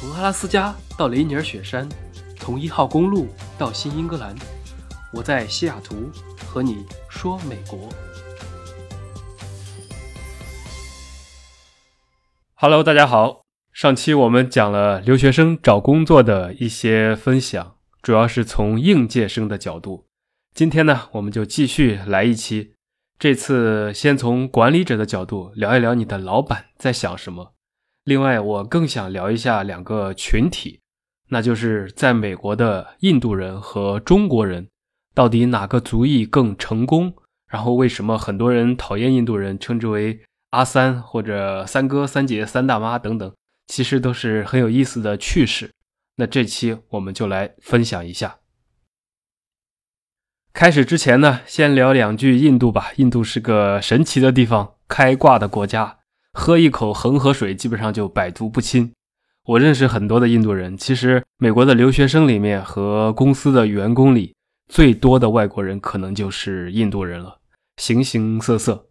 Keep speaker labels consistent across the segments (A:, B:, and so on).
A: 从阿拉斯加到雷尼尔雪山，从一号公路到新英格兰，我在西雅图和你说美国。Hello，大家好。上期我们讲了留学生找工作的一些分享，主要是从应届生的角度。今天呢，我们就继续来一期。这次先从管理者的角度聊一聊你的老板在想什么。另外，我更想聊一下两个群体，那就是在美国的印度人和中国人，到底哪个族裔更成功？然后为什么很多人讨厌印度人，称之为阿三或者三哥、三姐、三大妈等等，其实都是很有意思的趣事。那这期我们就来分享一下。开始之前呢，先聊两句印度吧。印度是个神奇的地方，开挂的国家。喝一口恒河水，基本上就百毒不侵。我认识很多的印度人，其实美国的留学生里面和公司的员工里，最多的外国人可能就是印度人了，形形色色。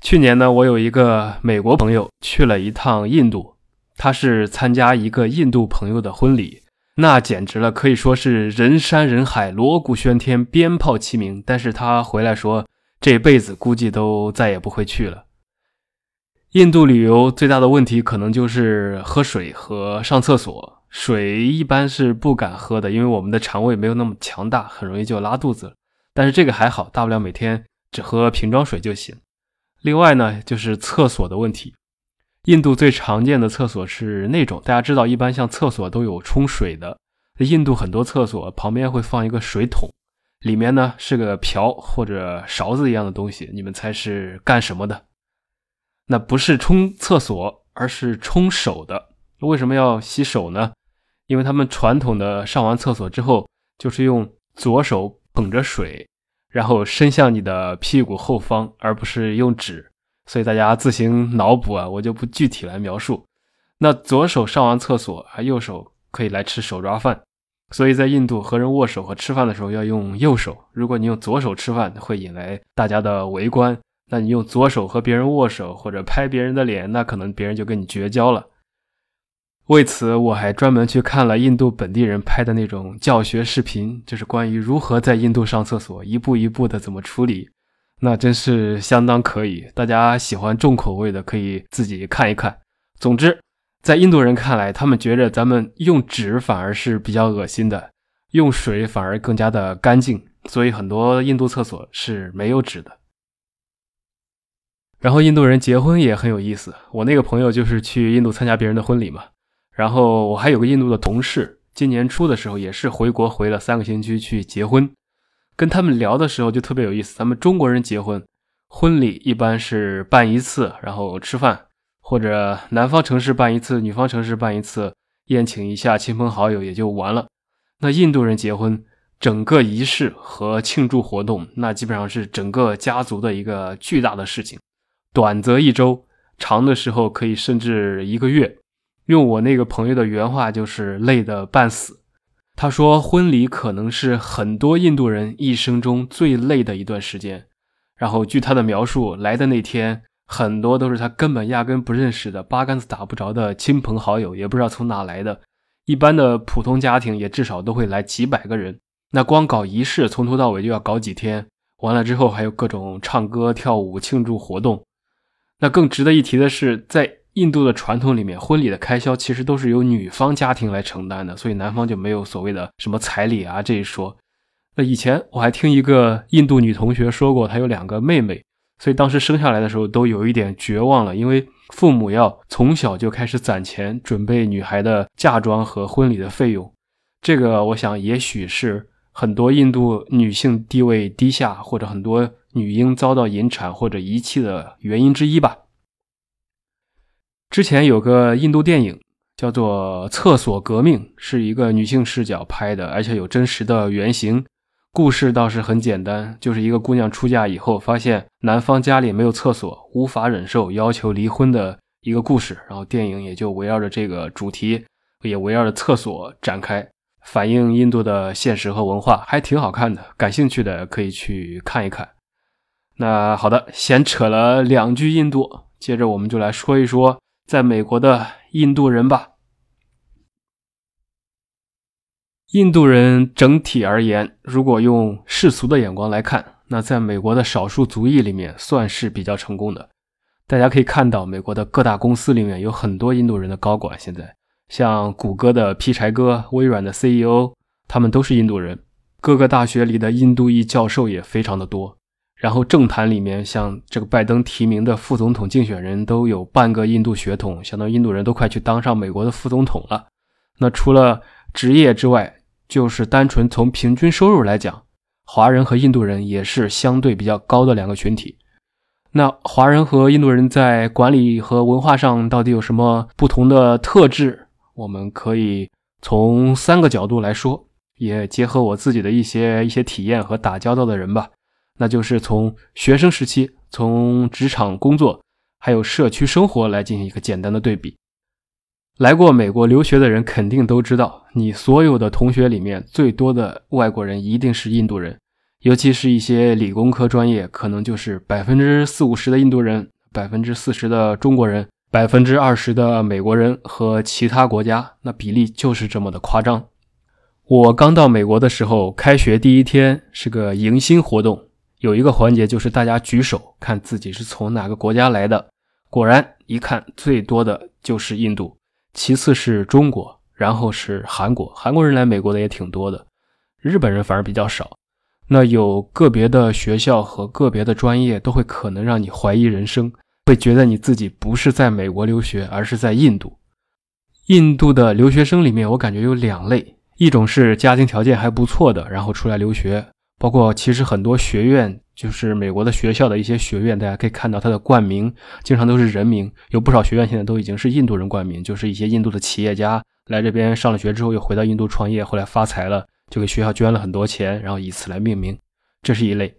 A: 去年呢，我有一个美国朋友去了一趟印度，他是参加一个印度朋友的婚礼，那简直了，可以说是人山人海，锣鼓喧天，鞭炮齐鸣。但是他回来说，这辈子估计都再也不会去了。印度旅游最大的问题可能就是喝水和上厕所。水一般是不敢喝的，因为我们的肠胃没有那么强大，很容易就拉肚子。但是这个还好，大不了每天只喝瓶装水就行。另外呢，就是厕所的问题。印度最常见的厕所是那种大家知道，一般像厕所都有冲水的。印度很多厕所旁边会放一个水桶，里面呢是个瓢或者勺子一样的东西。你们猜是干什么的？那不是冲厕所，而是冲手的。为什么要洗手呢？因为他们传统的上完厕所之后，就是用左手捧着水，然后伸向你的屁股后方，而不是用纸。所以大家自行脑补啊，我就不具体来描述。那左手上完厕所，还右手可以来吃手抓饭。所以在印度和人握手和吃饭的时候要用右手。如果你用左手吃饭，会引来大家的围观。那你用左手和别人握手或者拍别人的脸，那可能别人就跟你绝交了。为此，我还专门去看了印度本地人拍的那种教学视频，就是关于如何在印度上厕所，一步一步的怎么处理，那真是相当可以。大家喜欢重口味的，可以自己看一看。总之，在印度人看来，他们觉着咱们用纸反而是比较恶心的，用水反而更加的干净，所以很多印度厕所是没有纸的。然后印度人结婚也很有意思，我那个朋友就是去印度参加别人的婚礼嘛。然后我还有个印度的同事，今年初的时候也是回国回了三个星期去结婚，跟他们聊的时候就特别有意思。咱们中国人结婚，婚礼一般是办一次，然后吃饭，或者男方城市办一次，女方城市办一次，宴请一下亲朋好友也就完了。那印度人结婚，整个仪式和庆祝活动，那基本上是整个家族的一个巨大的事情。短则一周，长的时候可以甚至一个月。用我那个朋友的原话，就是累得半死。他说，婚礼可能是很多印度人一生中最累的一段时间。然后，据他的描述，来的那天，很多都是他根本压根不认识的、八竿子打不着的亲朋好友，也不知道从哪来的。一般的普通家庭也至少都会来几百个人。那光搞仪式，从头到尾就要搞几天。完了之后，还有各种唱歌、跳舞、庆祝活动。那更值得一提的是，在印度的传统里面，婚礼的开销其实都是由女方家庭来承担的，所以男方就没有所谓的什么彩礼啊这一说。那以前我还听一个印度女同学说过，她有两个妹妹，所以当时生下来的时候都有一点绝望了，因为父母要从小就开始攒钱准备女孩的嫁妆和婚礼的费用。这个我想也许是很多印度女性地位低下，或者很多。女婴遭到引产或者遗弃的原因之一吧。之前有个印度电影叫做《厕所革命》，是一个女性视角拍的，而且有真实的原型。故事倒是很简单，就是一个姑娘出嫁以后，发现男方家里没有厕所，无法忍受，要求离婚的一个故事。然后电影也就围绕着这个主题，也围绕着厕所展开，反映印度的现实和文化，还挺好看的。感兴趣的可以去看一看。那好的，先扯了两句印度，接着我们就来说一说在美国的印度人吧。印度人整体而言，如果用世俗的眼光来看，那在美国的少数族裔里面算是比较成功的。大家可以看到，美国的各大公司里面有很多印度人的高管，现在像谷歌的劈柴哥、微软的 CEO，他们都是印度人。各个大学里的印度裔教授也非常的多。然后政坛里面，像这个拜登提名的副总统竞选人都有半个印度血统，相当于印度人都快去当上美国的副总统了。那除了职业之外，就是单纯从平均收入来讲，华人和印度人也是相对比较高的两个群体。那华人和印度人在管理和文化上到底有什么不同的特质？我们可以从三个角度来说，也结合我自己的一些一些体验和打交道的人吧。那就是从学生时期、从职场工作，还有社区生活来进行一个简单的对比。来过美国留学的人肯定都知道，你所有的同学里面最多的外国人一定是印度人，尤其是一些理工科专业，可能就是百分之四五十的印度人，百分之四十的中国人，百分之二十的美国人和其他国家，那比例就是这么的夸张。我刚到美国的时候，开学第一天是个迎新活动，有一个环节就是大家举手，看自己是从哪个国家来的。果然，一看最多的就是印度。其次是中国，然后是韩国，韩国人来美国的也挺多的，日本人反而比较少。那有个别的学校和个别的专业都会可能让你怀疑人生，会觉得你自己不是在美国留学，而是在印度。印度的留学生里面，我感觉有两类，一种是家庭条件还不错的，然后出来留学，包括其实很多学院。就是美国的学校的一些学院，大家可以看到它的冠名经常都是人名，有不少学院现在都已经是印度人冠名，就是一些印度的企业家来这边上了学之后又回到印度创业，后来发财了，就给学校捐了很多钱，然后以此来命名，这是一类。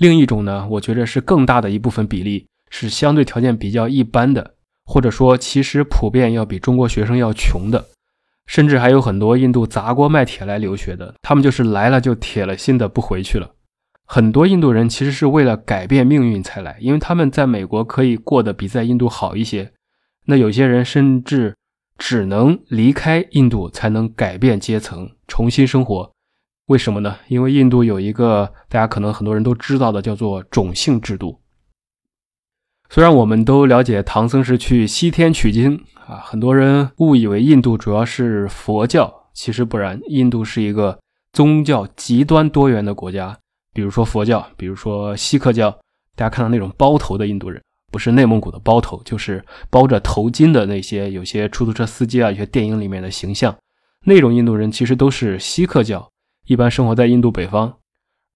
A: 另一种呢，我觉得是更大的一部分比例是相对条件比较一般的，或者说其实普遍要比中国学生要穷的，甚至还有很多印度砸锅卖铁来留学的，他们就是来了就铁了心的不回去了。很多印度人其实是为了改变命运才来，因为他们在美国可以过得比在印度好一些。那有些人甚至只能离开印度才能改变阶层，重新生活。为什么呢？因为印度有一个大家可能很多人都知道的，叫做种姓制度。虽然我们都了解唐僧是去西天取经啊，很多人误以为印度主要是佛教，其实不然，印度是一个宗教极端多元的国家。比如说佛教，比如说锡克教，大家看到那种包头的印度人，不是内蒙古的包头，就是包着头巾的那些有些出租车司机啊，有些电影里面的形象，那种印度人其实都是锡克教，一般生活在印度北方。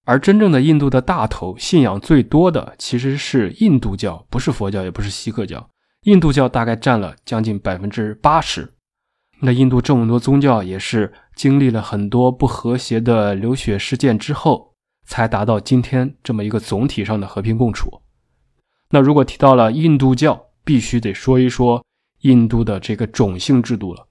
A: 而真正的印度的大头信仰最多的其实是印度教，不是佛教，也不是锡克教，印度教大概占了将近百分之八十。那印度这么多宗教也是经历了很多不和谐的流血事件之后。才达到今天这么一个总体上的和平共处。那如果提到了印度教，必须得说一说印度的这个种姓制度了。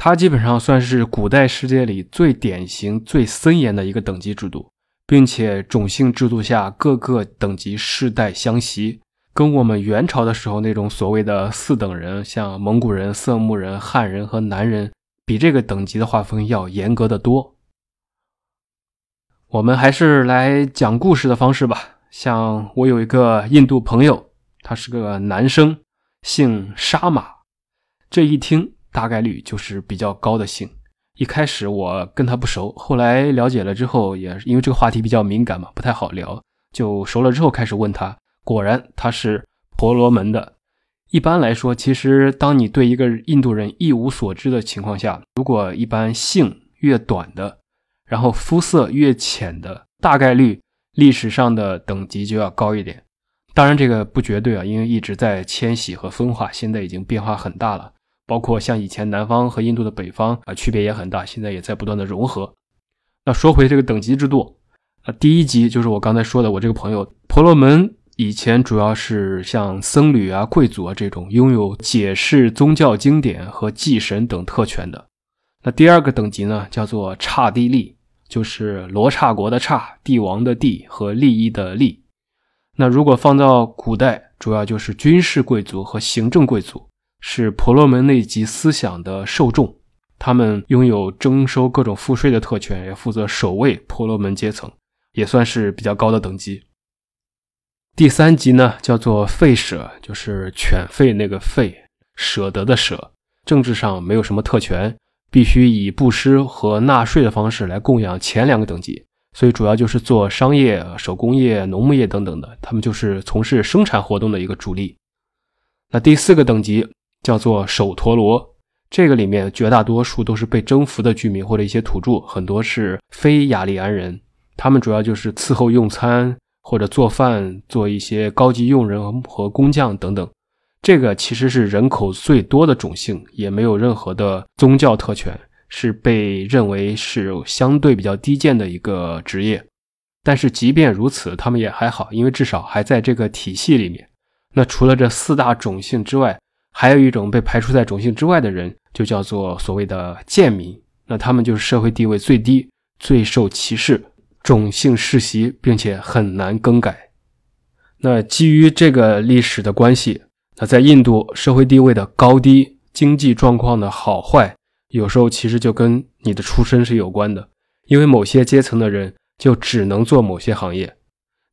A: 它基本上算是古代世界里最典型、最森严的一个等级制度，并且种姓制度下各个等级世代相袭，跟我们元朝的时候那种所谓的四等人，像蒙古人、色目人、汉人和南人，比这个等级的划分要严格的多。我们还是来讲故事的方式吧。像我有一个印度朋友，他是个男生，姓沙马。这一听大概率就是比较高的姓。一开始我跟他不熟，后来了解了之后，也因为这个话题比较敏感嘛，不太好聊，就熟了之后开始问他。果然他是婆罗门的。一般来说，其实当你对一个印度人一无所知的情况下，如果一般姓越短的。然后肤色越浅的，大概率历史上的等级就要高一点。当然这个不绝对啊，因为一直在迁徙和分化，现在已经变化很大了。包括像以前南方和印度的北方啊，区别也很大，现在也在不断的融合。那说回这个等级制度，啊，第一级就是我刚才说的，我这个朋友婆罗门以前主要是像僧侣啊、贵族啊这种拥有解释宗教经典和祭神等特权的。那第二个等级呢，叫做刹帝利。就是罗刹国的刹，帝王的帝和利益的利。那如果放到古代，主要就是军事贵族和行政贵族，是婆罗门那级思想的受众。他们拥有征收各种赋税的特权，也负责守卫婆罗门阶层，也算是比较高的等级。第三级呢，叫做吠舍，就是犬吠那个吠，舍得的舍。政治上没有什么特权，必须以布施和纳税的方式来供养前两个等级，所以主要就是做商业、手工业、农牧业等等的，他们就是从事生产活动的一个主力。那第四个等级叫做首陀罗。这个里面绝大多数都是被征服的居民或者一些土著，很多是非雅利安人。他们主要就是伺候用餐或者做饭，做一些高级佣人和工匠等等。这个其实是人口最多的种姓，也没有任何的宗教特权，是被认为是相对比较低贱的一个职业。但是即便如此，他们也还好，因为至少还在这个体系里面。那除了这四大种姓之外，还有一种被排除在种姓之外的人，就叫做所谓的贱民。那他们就是社会地位最低、最受歧视、种姓世袭，并且很难更改。那基于这个历史的关系，那在印度社会地位的高低、经济状况的好坏，有时候其实就跟你的出身是有关的。因为某些阶层的人就只能做某些行业。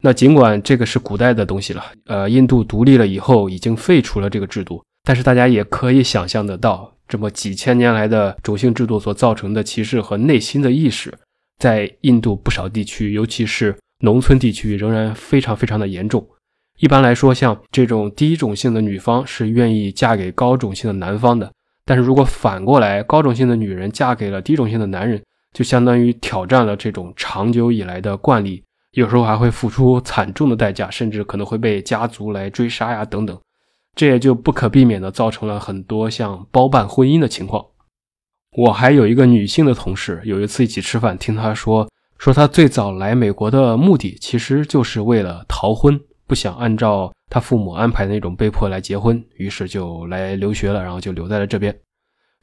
A: 那尽管这个是古代的东西了，呃，印度独立了以后已经废除了这个制度。但是大家也可以想象得到，这么几千年来的种姓制度所造成的歧视和内心的意识，在印度不少地区，尤其是农村地区，仍然非常非常的严重。一般来说，像这种低种姓的女方是愿意嫁给高种姓的男方的，但是如果反过来，高种姓的女人嫁给了低种姓的男人，就相当于挑战了这种长久以来的惯例，有时候还会付出惨重的代价，甚至可能会被家族来追杀呀，等等。这也就不可避免的造成了很多像包办婚姻的情况。我还有一个女性的同事，有一次一起吃饭，听她说，说她最早来美国的目的其实就是为了逃婚，不想按照她父母安排的那种被迫来结婚，于是就来留学了，然后就留在了这边。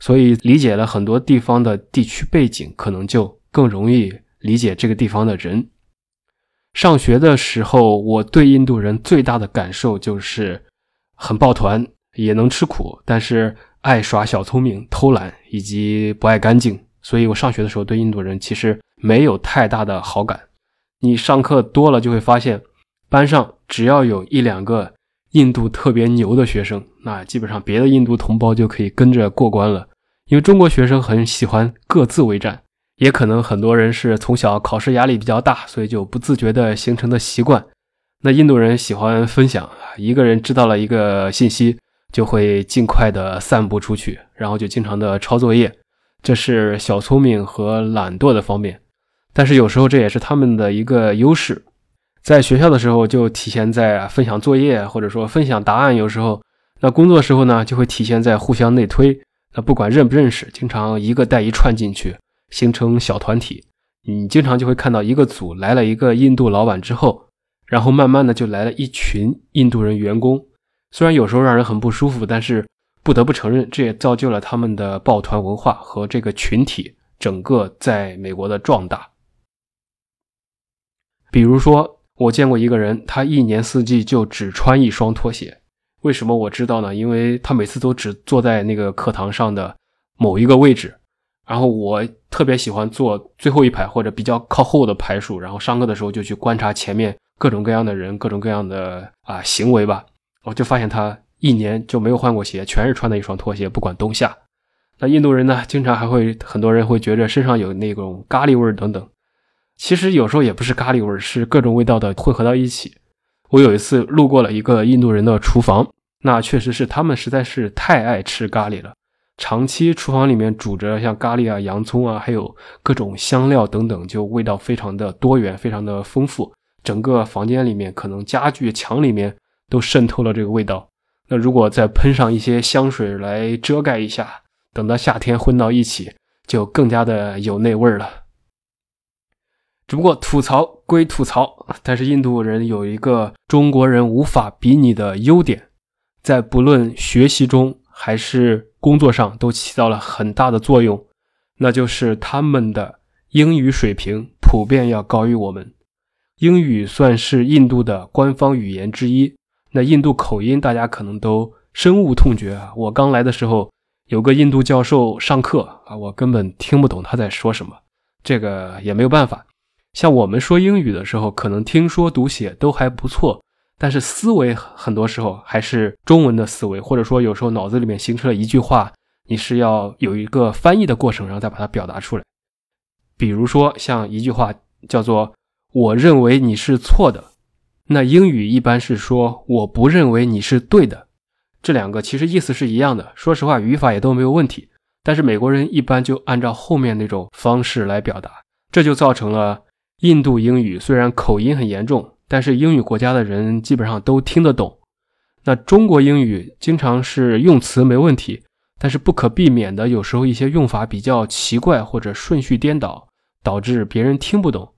A: 所以理解了很多地方的地区背景，可能就更容易理解这个地方的人。上学的时候，我对印度人最大的感受就是。很抱团，也能吃苦，但是爱耍小聪明、偷懒以及不爱干净，所以我上学的时候对印度人其实没有太大的好感。你上课多了就会发现，班上只要有一两个印度特别牛的学生，那基本上别的印度同胞就可以跟着过关了。因为中国学生很喜欢各自为战，也可能很多人是从小考试压力比较大，所以就不自觉的形成的习惯。那印度人喜欢分享，一个人知道了一个信息，就会尽快的散布出去，然后就经常的抄作业，这是小聪明和懒惰的方面。但是有时候这也是他们的一个优势，在学校的时候就体现在分享作业或者说分享答案，有时候那工作时候呢就会体现在互相内推。那不管认不认识，经常一个带一串进去，形成小团体。你经常就会看到一个组来了一个印度老板之后。然后慢慢的就来了一群印度人员工，虽然有时候让人很不舒服，但是不得不承认，这也造就了他们的抱团文化和这个群体整个在美国的壮大。比如说，我见过一个人，他一年四季就只穿一双拖鞋。为什么我知道呢？因为他每次都只坐在那个课堂上的某一个位置，然后我特别喜欢坐最后一排或者比较靠后的排数，然后上课的时候就去观察前面。各种各样的人，各种各样的啊行为吧，我就发现他一年就没有换过鞋，全是穿的一双拖鞋，不管冬夏。那印度人呢，经常还会很多人会觉着身上有那种咖喱味儿等等，其实有时候也不是咖喱味儿，是各种味道的混合到一起。我有一次路过了一个印度人的厨房，那确实是他们实在是太爱吃咖喱了，长期厨房里面煮着像咖喱啊、洋葱啊，还有各种香料等等，就味道非常的多元，非常的丰富。整个房间里面，可能家具墙里面都渗透了这个味道。那如果再喷上一些香水来遮盖一下，等到夏天混到一起，就更加的有那味儿了。只不过吐槽归吐槽，但是印度人有一个中国人无法比拟的优点，在不论学习中还是工作上都起到了很大的作用，那就是他们的英语水平普遍要高于我们。英语算是印度的官方语言之一，那印度口音大家可能都深恶痛绝啊！我刚来的时候，有个印度教授上课啊，我根本听不懂他在说什么，这个也没有办法。像我们说英语的时候，可能听说读写都还不错，但是思维很多时候还是中文的思维，或者说有时候脑子里面形成了一句话，你是要有一个翻译的过程，然后再把它表达出来。比如说像一句话叫做“我认为你是错的”，那英语一般是说“我不认为你是对的”。这两个其实意思是一样的，说实话，语法也都没有问题。但是美国人一般就按照后面那种方式来表达，这就造成了印度英语虽然口音很严重，但是英语国家的人基本上都听得懂。那中国英语经常是用词没问题，但是不可避免的，有时候一些用法比较奇怪或者顺序颠倒，导致别人听不懂。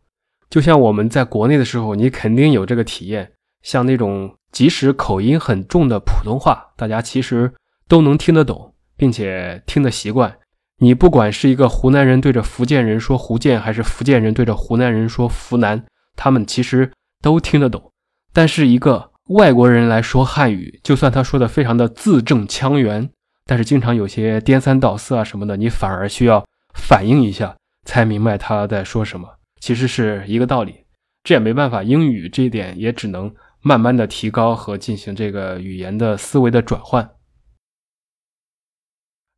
A: 就像我们在国内的时候，你肯定有这个体验，像那种。即使口音很重的普通话，大家其实都能听得懂，并且听得习惯。你不管是一个湖南人对着福建人说福建，还是福建人对着湖南人说湖南，他们其实都听得懂。但是一个外国人来说汉语，就算他说的非常的字正腔圆，但是经常有些颠三倒四啊什么的，你反而需要反应一下才明白他在说什么。其实是一个道理，这也没办法，英语这一点也只能。慢慢的提高和进行这个语言的思维的转换。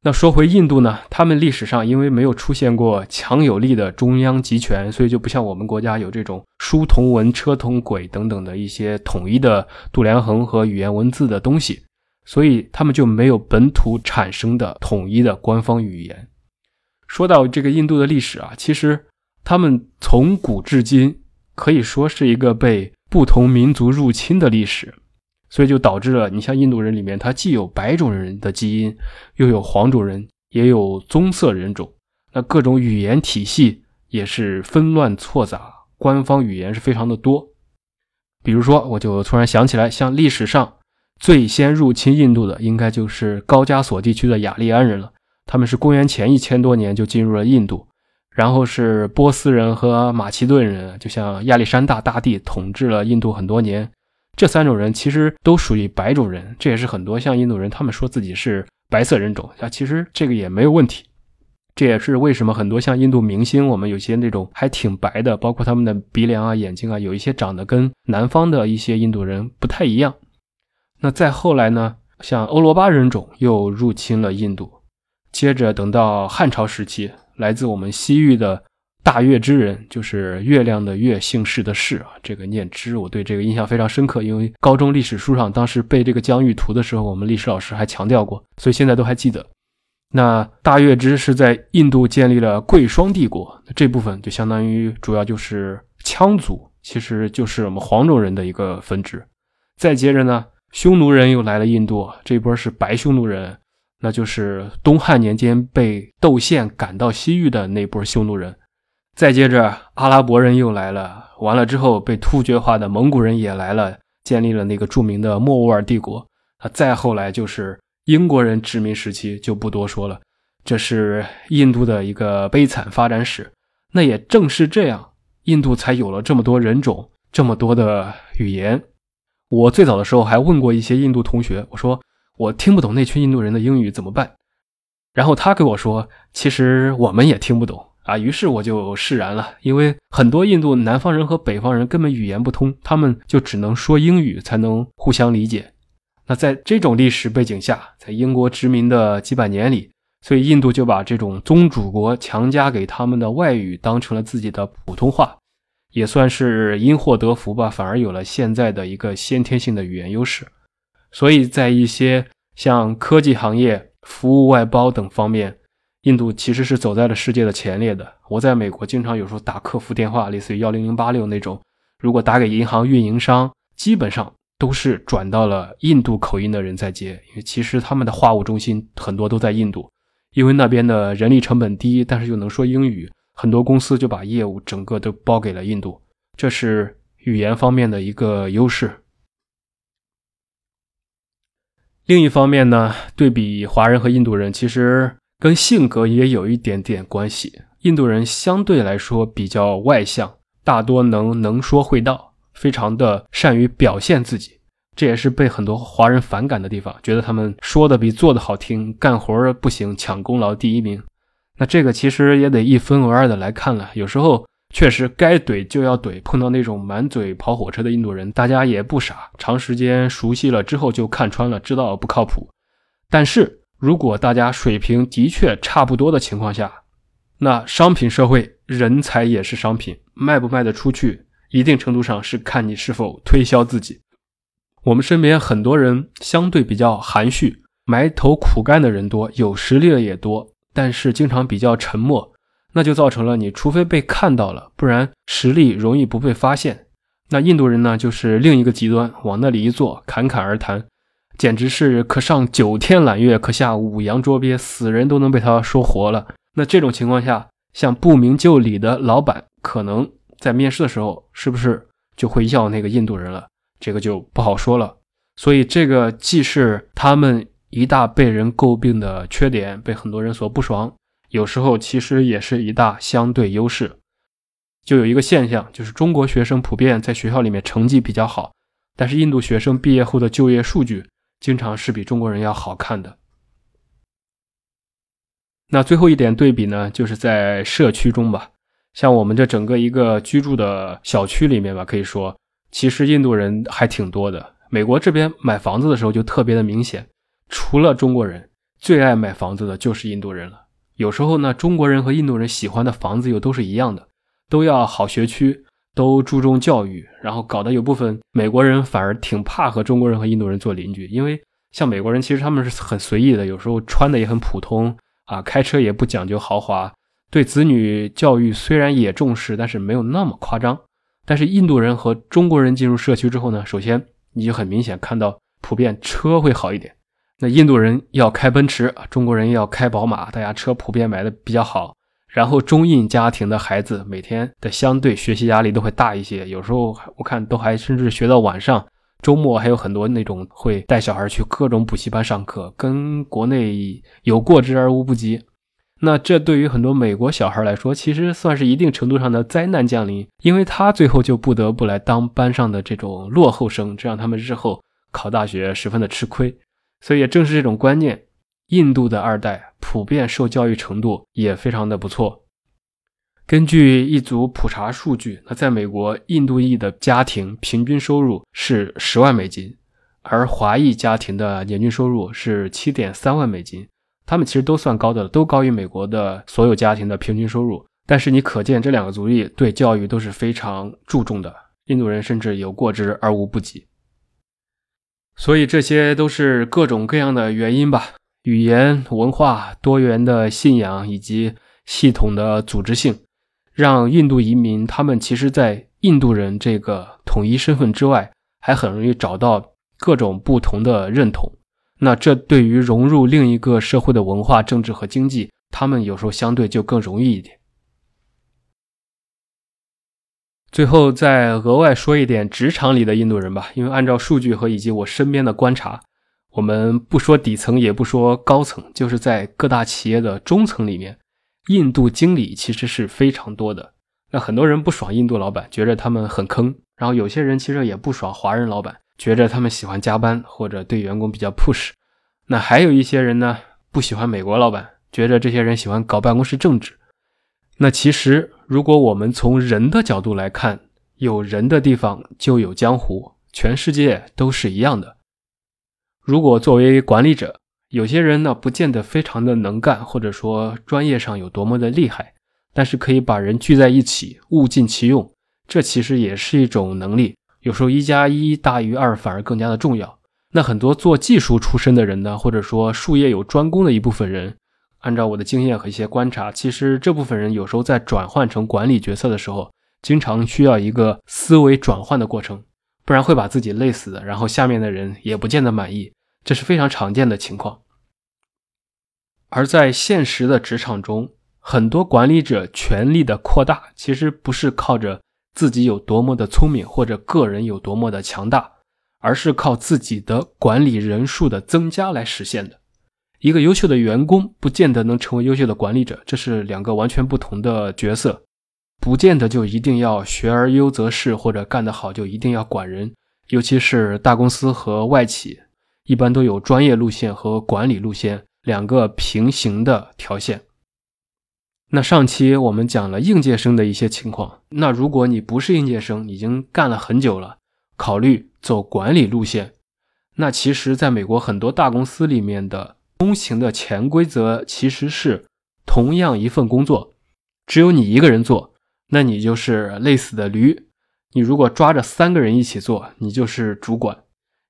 A: 那说回印度呢，他们历史上因为没有出现过强有力的中央集权，所以就不像我们国家有这种书同文、车同轨等等的一些统一的度量衡和语言文字的东西，所以他们就没有本土产生的统一的官方语言。说到这个印度的历史啊，其实他们从古至今可以说是一个被。不同民族入侵的历史，所以就导致了你像印度人里面，它既有白种人的基因，又有黄种人，也有棕色人种。那各种语言体系也是纷乱错杂，官方语言是非常的多。比如说，我就突然想起来，像历史上最先入侵印度的，应该就是高加索地区的雅利安人了。他们是公元前一千多年就进入了印度。然后是波斯人和马其顿人，就像亚历山大大帝统治了印度很多年。这三种人其实都属于白种人，这也是很多像印度人他们说自己是白色人种啊，其实这个也没有问题。这也是为什么很多像印度明星，我们有些那种还挺白的，包括他们的鼻梁啊、眼睛啊，有一些长得跟南方的一些印度人不太一样。那再后来呢，像欧罗巴人种又入侵了印度，接着等到汉朝时期。来自我们西域的大月之人，就是月亮的月，姓氏的氏啊，这个念之，我对这个印象非常深刻。因为高中历史书上当时背这个疆域图的时候，我们历史老师还强调过，所以现在都还记得。那大月之是在印度建立了贵霜帝国，这部分就相当于主要就是羌族，其实就是我们黄种人的一个分支。再接着呢，匈奴人又来了印度，这波是白匈奴人。那就是东汉年间被窦宪赶到西域的那波匈奴人，再接着阿拉伯人又来了，完了之后被突厥化的蒙古人也来了，建立了那个著名的莫卧儿帝国。啊，再后来就是英国人殖民时期，就不多说了。这是印度的一个悲惨发展史。那也正是这样，印度才有了这么多人种，这么多的语言。我最早的时候还问过一些印度同学，我说。我听不懂那群印度人的英语怎么办？然后他给我说，其实我们也听不懂啊。于是我就释然了，因为很多印度南方人和北方人根本语言不通，他们就只能说英语才能互相理解。那在这种历史背景下，在英国殖民的几百年里，所以印度就把这种宗主国强加给他们的外语当成了自己的普通话，也算是因祸得福吧，反而有了现在的一个先天性的语言优势。所以在一些像科技行业、服务外包等方面，印度其实是走在了世界的前列的。我在美国经常有时候打客服电话，类似于幺零零八六那种，如果打给银行运营商，基本上都是转到了印度口音的人在接，因为其实他们的话务中心很多都在印度，因为那边的人力成本低，但是又能说英语，很多公司就把业务整个都包给了印度，这是语言方面的一个优势。另一方面呢，对比华人和印度人，其实跟性格也有一点点关系。印度人相对来说比较外向，大多能能说会道，非常的善于表现自己。这也是被很多华人反感的地方，觉得他们说的比做的好听，干活不行，抢功劳第一名。那这个其实也得一分为二的来看了，有时候确实该怼就要怼，碰到那种满嘴跑火车的印度人，大家也不傻，长时间熟悉了之后就看穿了，知道不靠谱。但是如果大家水平的确差不多的情况下，那商品社会人才也是商品，卖不卖得出去，一定程度上是看你是否推销自己。我们身边很多人相对比较含蓄，埋头苦干的人多，有实力的也多，但是经常比较沉默，那就造成了你除非被看到了，不然实力容易不被发现。那印度人呢，就是另一个极端，往那里一坐，侃侃而谈，简直是可上九天揽月，可下五洋捉鳖，死人都能被他说活了。那这种情况下，像不明就里的老板，可能在面试的时候，是不是就会要那个印度人了？这个就不好说了。所以，这个既是他们一大被人诟病的缺点，被很多人所不爽；有时候其实也是一大相对优势。就有一个现象，就是中国学生普遍在学校里面成绩比较好，但是印度学生毕业后的就业数据经常是比中国人要好看的。那最后一点对比呢，就是在社区中吧，像我们这整个一个居住的小区里面吧，可以说其实印度人还挺多的。美国这边买房子的时候就特别的明显，除了中国人，最爱买房子的就是印度人了。有时候呢，中国人和印度人喜欢的房子又都是一样的，都要好学区，都注重教育，然后搞得有部分美国人反而挺怕和中国人和印度人做邻居，因为像美国人其实他们是很随意的，有时候穿的也很普通。啊，开车也不讲究豪华，对子女教育虽然也重视，但是没有那么夸张。但是印度人和中国人进入社区之后呢，首先你就很明显看到，普遍车会好一点。那印度人要开奔驰，中国人要开宝马，大家车普遍买的比较好。然后中印家庭的孩子每天的相对学习压力都会大一些，有时候我看都还甚至学到晚上。周末还有很多那种会带小孩去各种补习班上课，跟国内有过之而无不及。那这对于很多美国小孩来说，其实算是一定程度上的灾难降临，因为他最后就不得不来当班上的这种落后生，这让他们日后考大学十分的吃亏。所以也正是这种观念，印度的二代普遍受教育程度也非常的不错。根据一组普查数据，那在美国，印度裔的家庭平均收入是十万美金，而华裔家庭的年均收入是七点三万美金。他们其实都算高的了，都高于美国的所有家庭的平均收入。但是你可见这两个族裔对教育都是非常注重的，印度人甚至有过之而无不及。所以这些都是各种各样的原因吧，语言、文化、多元的信仰以及系统的组织性。让印度移民，他们其实，在印度人这个统一身份之外，还很容易找到各种不同的认同。那这对于融入另一个社会的文化、政治和经济，他们有时候相对就更容易一点。最后再额外说一点职场里的印度人吧，因为按照数据和以及我身边的观察，我们不说底层，也不说高层，就是在各大企业的中层里面。印度经理其实是非常多的，那很多人不爽印度老板，觉得他们很坑；然后有些人其实也不爽华人老板，觉得他们喜欢加班或者对员工比较 push。那还有一些人呢，不喜欢美国老板，觉得这些人喜欢搞办公室政治。那其实如果我们从人的角度来看，有人的地方就有江湖，全世界都是一样的。如果作为管理者，有些人呢，不见得非常的能干，或者说专业上有多么的厉害，但是可以把人聚在一起，物尽其用，这其实也是一种能力。有时候一加一大于二，反而更加的重要。那很多做技术出身的人呢，或者说术业有专攻的一部分人，按照我的经验和一些观察，其实这部分人有时候在转换成管理角色的时候，经常需要一个思维转换的过程，不然会把自己累死的，然后下面的人也不见得满意。这是非常常见的情况，而在现实的职场中，很多管理者权力的扩大，其实不是靠着自己有多么的聪明或者个人有多么的强大，而是靠自己的管理人数的增加来实现的。一个优秀的员工不见得能成为优秀的管理者，这是两个完全不同的角色，不见得就一定要学而优则仕，或者干得好就一定要管人。尤其是大公司和外企，一般都有专业路线和管理路线两个平行的条线。那上期我们讲了应届生的一些情况，那如果你不是应届生，已经干了很久了，考虑走管理路线，那其实在美国很多大公司里面的通行的潜规则其实是同样一份工作，只有你一个人做，那你就是累死的驴；你如果抓着三个人一起做，你就是主管；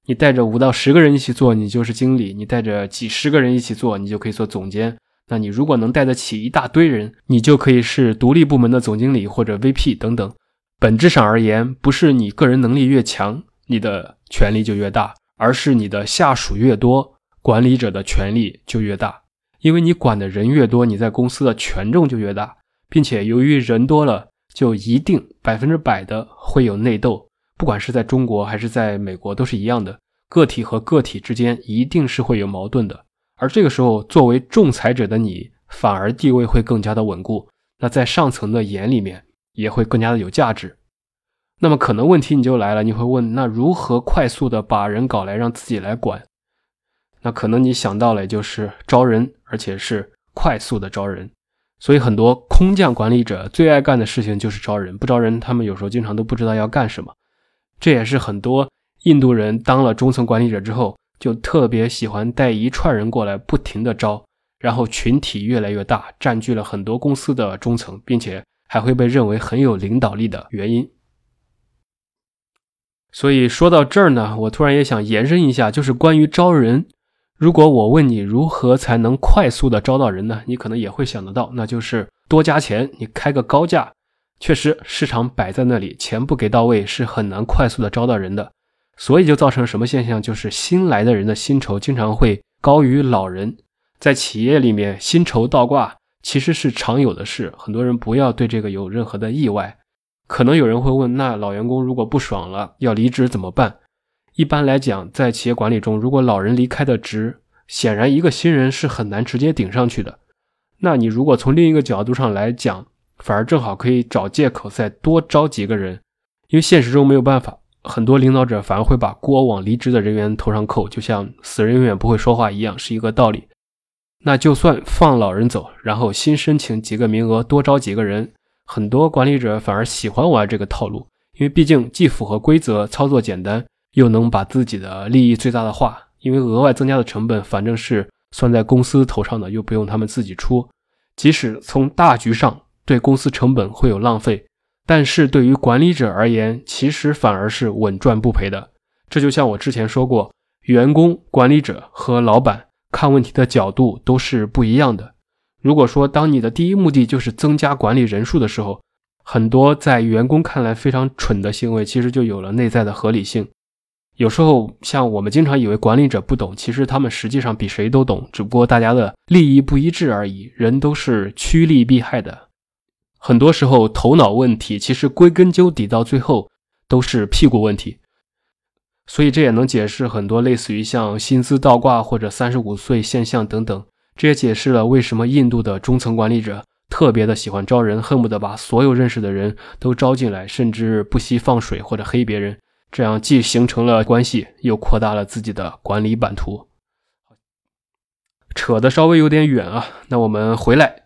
A: 你带着五到十个人一起做，你就是经理；你带着几十个人一起做，你就可以做总监。那你如果能带得起一大堆人，你就可以是独立部门的总经理或者 VP 等等。本质上而言，不是你个人能力越强，你的权力就越大，而是你的下属越多，管理者的权力就越大。因为你管的人越多，你在公司的权重就越大，并且由于人多了，就一定百分之百的会有内斗。不管是在中国还是在美国，都是一样的，个体和个体之间一定是会有矛盾的。而这个时候，作为仲裁者的你，反而地位会更加的稳固。那在上层的眼里面，也会更加的有价值。那么可能问题你就来了，你会问：那如何快速的把人搞来让自己来管？那可能你想到了，就是招人，而且是快速的招人。所以很多空降管理者最爱干的事情就是招人，不招人，他们有时候经常都不知道要干什么。这也是很多印度人当了中层管理者之后。就特别喜欢带一串人过来，不停的招，然后群体越来越大，占据了很多公司的中层，并且还会被认为很有领导力的原因。所以说到这儿呢，我突然也想延伸一下，就是关于招人。如果我问你如何才能快速的招到人呢？你可能也会想得到，那就是多加钱，你开个高价。确实，市场摆在那里，钱不给到位，是很难快速的招到人的。所以就造成什么现象？就是新来的人的薪酬经常会高于老人。在企业里面，薪酬倒挂其实是常有的事。很多人不要对这个有任何的意外。可能有人会问：那老员工如果不爽了要离职怎么办？一般来讲，在企业管理中，如果老人离开的职，显然一个新人是很难直接顶上去的。那你如果从另一个角度上来讲，反而正好可以找借口再多招几个人，因为现实中没有办法。很多领导者反而会把锅往离职的人员头上扣，就像死人永远不会说话一样，是一个道理。那就算放老人走，然后新申请几个名额，多招几个人，很多管理者反而喜欢玩这个套路，因为毕竟既符合规则，操作简单，又能把自己的利益最大的化。因为额外增加的成本反正是算在公司头上的，又不用他们自己出。即使从大局上对公司成本会有浪费。但是对于管理者而言，其实反而是稳赚不赔的。这就像我之前说过，员工、管理者和老板看问题的角度都是不一样的。如果说当你的第一目的就是增加管理人数的时候，很多在员工看来非常蠢的行为，其实就有了内在的合理性。有时候，像我们经常以为管理者不懂，其实他们实际上比谁都懂，只不过大家的利益不一致而已。人都是趋利避害的。很多时候，头脑问题其实归根究底到最后都是屁股问题，所以这也能解释很多类似于像薪资倒挂或者三十五岁现象等等。这也解释了为什么印度的中层管理者特别的喜欢招人，恨不得把所有认识的人都招进来，甚至不惜放水或者黑别人，这样既形成了关系，又扩大了自己的管理版图。扯的稍微有点远啊，那我们回来。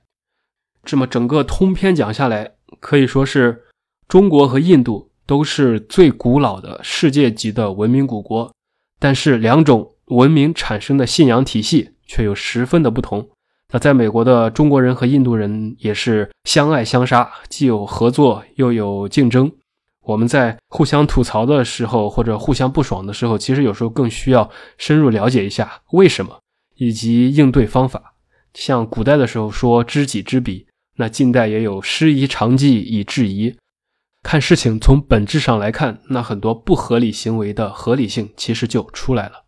A: 这么整个通篇讲下来，可以说是中国和印度都是最古老的世界级的文明古国，但是两种文明产生的信仰体系却又十分的不同。那在美国的中国人和印度人也是相爱相杀，既有合作又有竞争。我们在互相吐槽的时候，或者互相不爽的时候，其实有时候更需要深入了解一下为什么以及应对方法。像古代的时候说知己知彼。那近代也有师夷长技以制夷，看事情从本质上来看，那很多不合理行为的合理性其实就出来了。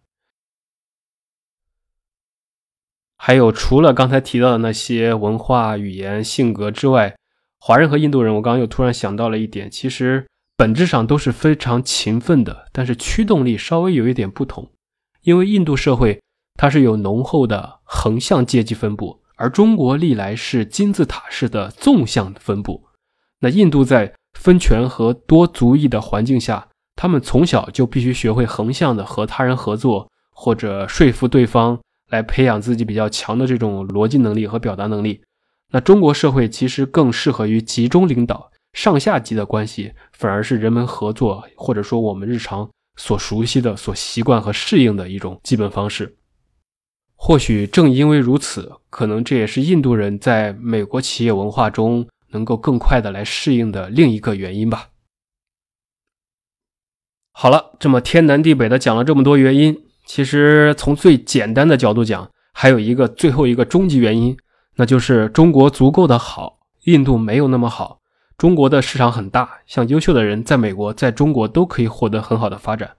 A: 还有除了刚才提到的那些文化、语言、性格之外，华人和印度人，我刚刚又突然想到了一点，其实本质上都是非常勤奋的，但是驱动力稍微有一点不同，因为印度社会它是有浓厚的横向阶级分布。而中国历来是金字塔式的纵向分布，那印度在分权和多族裔的环境下，他们从小就必须学会横向的和他人合作，或者说服对方，来培养自己比较强的这种逻辑能力和表达能力。那中国社会其实更适合于集中领导，上下级的关系反而是人们合作，或者说我们日常所熟悉的、所习惯和适应的一种基本方式。或许正因为如此，可能这也是印度人在美国企业文化中能够更快的来适应的另一个原因吧。好了，这么天南地北的讲了这么多原因，其实从最简单的角度讲，还有一个最后一个终极原因。那就是中国足够的好，印度没有那么好。中国的市场很大，像优秀的人在美国、在中国都可以获得很好的发展。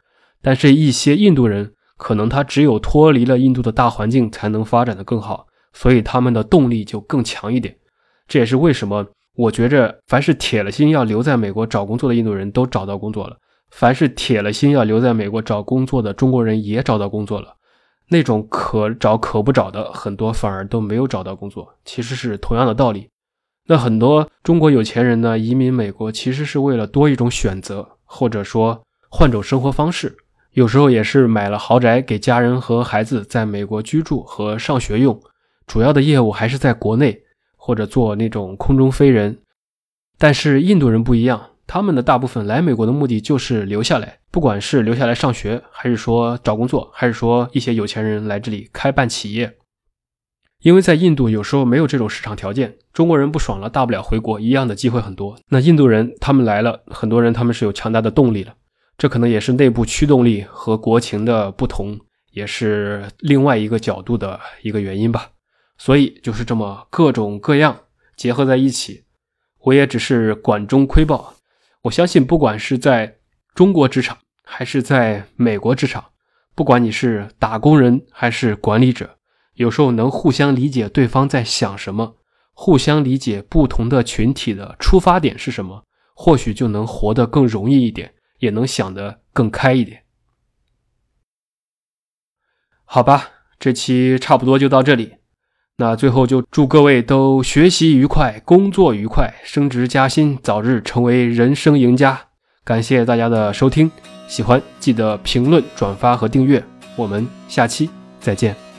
A: 但是，一些印度人可能他只有脱离了印度的大环境，才能发展的更好，所以他们的动力就更强一点。这也是为什么我觉着，凡是铁了心要留在美国找工作的印度人都找到工作了，凡是铁了心要留在美国找工作的中国人也找到工作了。那种可找可不找的很多反而都没有找到工作，其实是同样的道理。那很多中国有钱人呢，移民美国其实是为了多一种选择，或者说换种生活方式。有时候也是买了豪宅给家人和孩子在美国居住和上学用，主要的业务还是在国内或者做那种空中飞人。但是印度人不一样。他们的大部分来美国的目的就是留下来，不管是留下来上学，还是说找工作，还是说一些有钱人来这里开办企业。因为在印度有时候没有这种市场条件，中国人不爽了，大不了回国，一样的机会很多。那印度人他们来了，很多人他们是有强大的动力的，这可能也是内部驱动力和国情的不同，也是另外一个角度的一个原因吧。所以就是这么各种各样结合在一起，我也只是管中窥豹。我相信，不管是在中国职场，还是在美国职场，不管你是打工人还是管理者，有时候能互相理解对方在想什么，互相理解不同的群体的出发点是什么，或许就能活得更容易一点，也能想得更开一点。好吧，这期差不多就到这里。那最后就祝各位都学习愉快，工作愉快，升职加薪，早日成为人生赢家。感谢大家的收听，喜欢记得评论、转发和订阅。我们下期再见。